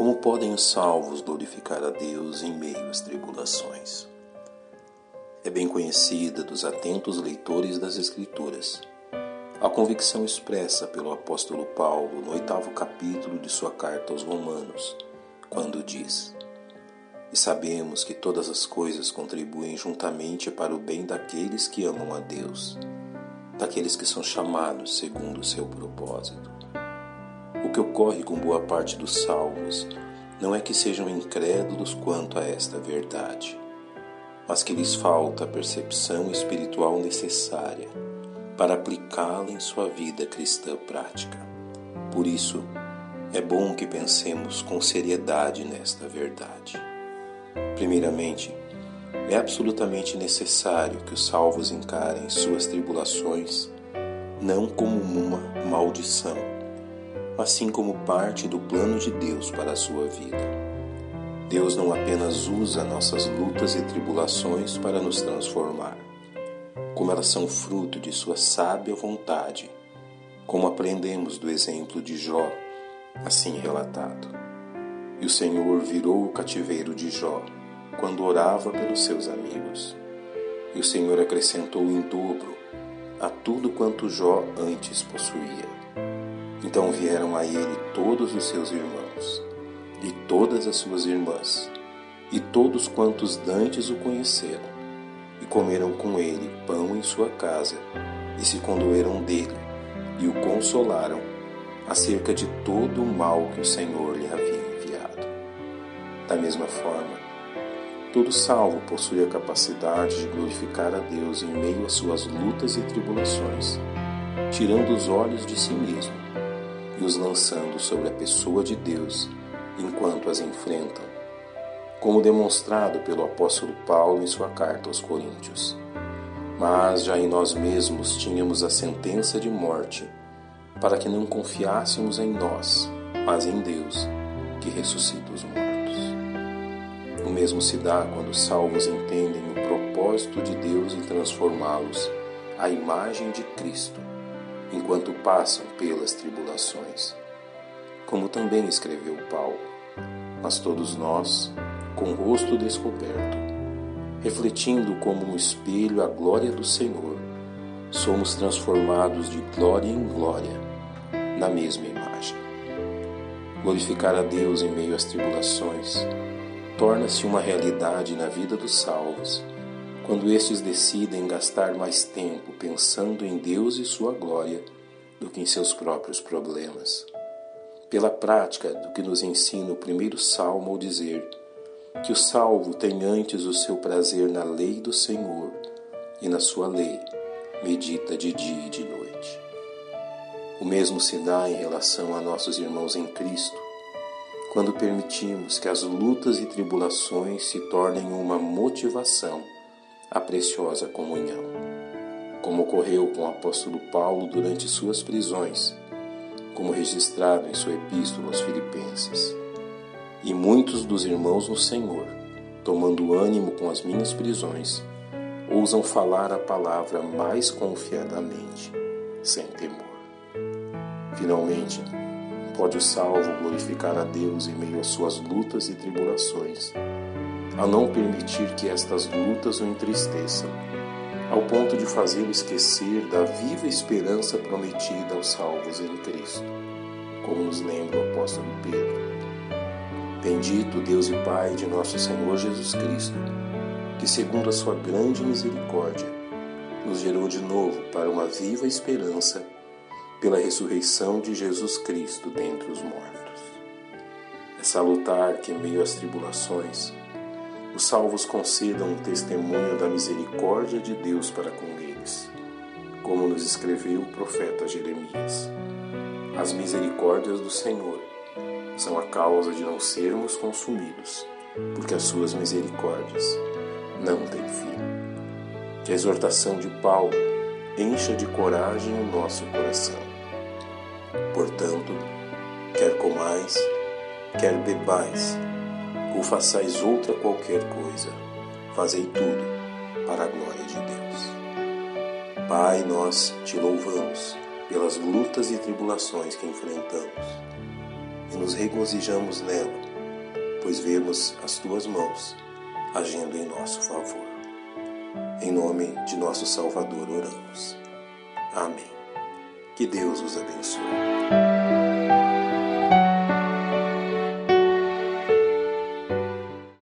Como podem os salvos glorificar a Deus em meio às tribulações? É bem conhecida dos atentos leitores das Escrituras a convicção expressa pelo apóstolo Paulo no oitavo capítulo de sua carta aos Romanos, quando diz: E sabemos que todas as coisas contribuem juntamente para o bem daqueles que amam a Deus, daqueles que são chamados segundo o seu propósito. O que ocorre com boa parte dos salvos não é que sejam incrédulos quanto a esta verdade, mas que lhes falta a percepção espiritual necessária para aplicá-la em sua vida cristã prática. Por isso, é bom que pensemos com seriedade nesta verdade. Primeiramente, é absolutamente necessário que os salvos encarem suas tribulações não como uma maldição, mas sim como parte do plano de Deus para a sua vida. Deus não apenas usa nossas lutas e tribulações para nos transformar, como elas são fruto de sua sábia vontade, como aprendemos do exemplo de Jó, assim relatado. E o Senhor virou o cativeiro de Jó quando orava pelos seus amigos. E o Senhor acrescentou em dobro a tudo quanto Jó antes possuía. Então vieram a ele todos os seus irmãos, e todas as suas irmãs, e todos quantos dantes o conheceram, e comeram com ele pão em sua casa, e se condoeram dele, e o consolaram acerca de todo o mal que o Senhor lhe havia enviado. Da mesma forma, todo salvo possui a capacidade de glorificar a Deus em meio às suas lutas e tribulações, tirando os olhos de si mesmo e os lançando sobre a pessoa de Deus enquanto as enfrentam como demonstrado pelo apóstolo Paulo em sua carta aos Coríntios. Mas já em nós mesmos tínhamos a sentença de morte, para que não confiássemos em nós, mas em Deus, que ressuscita os mortos. O mesmo se dá quando os salvos entendem o propósito de Deus em transformá-los à imagem de Cristo, enquanto passam pelas tribulações. Como também escreveu Paulo, mas todos nós, com o rosto descoberto, refletindo como no espelho a glória do Senhor, somos transformados de glória em glória na mesma imagem. Glorificar a Deus em meio às tribulações torna-se uma realidade na vida dos salvos quando estes decidem gastar mais tempo pensando em Deus e sua glória do que em seus próprios problemas. Pela prática do que nos ensina o primeiro salmo ao dizer: que o salvo tem antes o seu prazer na lei do Senhor e na sua lei medita de dia e de noite. O mesmo se dá em relação a nossos irmãos em Cristo, quando permitimos que as lutas e tribulações se tornem uma motivação à preciosa comunhão, como ocorreu com o apóstolo Paulo durante suas prisões, como registrado em sua epístola aos Filipenses. E muitos dos irmãos no Senhor, tomando ânimo com as minhas prisões, ousam falar a palavra mais confiadamente, sem temor. Finalmente, pode o salvo glorificar a Deus em meio às suas lutas e tribulações, a não permitir que estas lutas o entristeçam, ao ponto de fazê-lo esquecer da viva esperança prometida aos salvos em Cristo, como nos lembra o apóstolo Pedro. Bendito Deus e Pai de nosso Senhor Jesus Cristo, que, segundo a sua grande misericórdia, nos gerou de novo para uma viva esperança pela ressurreição de Jesus Cristo dentre os mortos. É salutar que, em meio às tribulações, os salvos concedam um testemunho da misericórdia de Deus para com eles, como nos escreveu o profeta Jeremias. As misericórdias do Senhor são a causa de não sermos consumidos, porque as suas misericórdias não têm fim. Que a exortação de Paulo encha de coragem o nosso coração. Portanto, quer comais, quer bebais, ou façais outra qualquer coisa, fazei tudo para a glória de Deus. Pai, nós te louvamos pelas lutas e tribulações que enfrentamos e nos regozijamos nela, pois vemos as tuas mãos agindo em nosso favor. Em nome de nosso Salvador oramos. Amém. Que Deus os abençoe.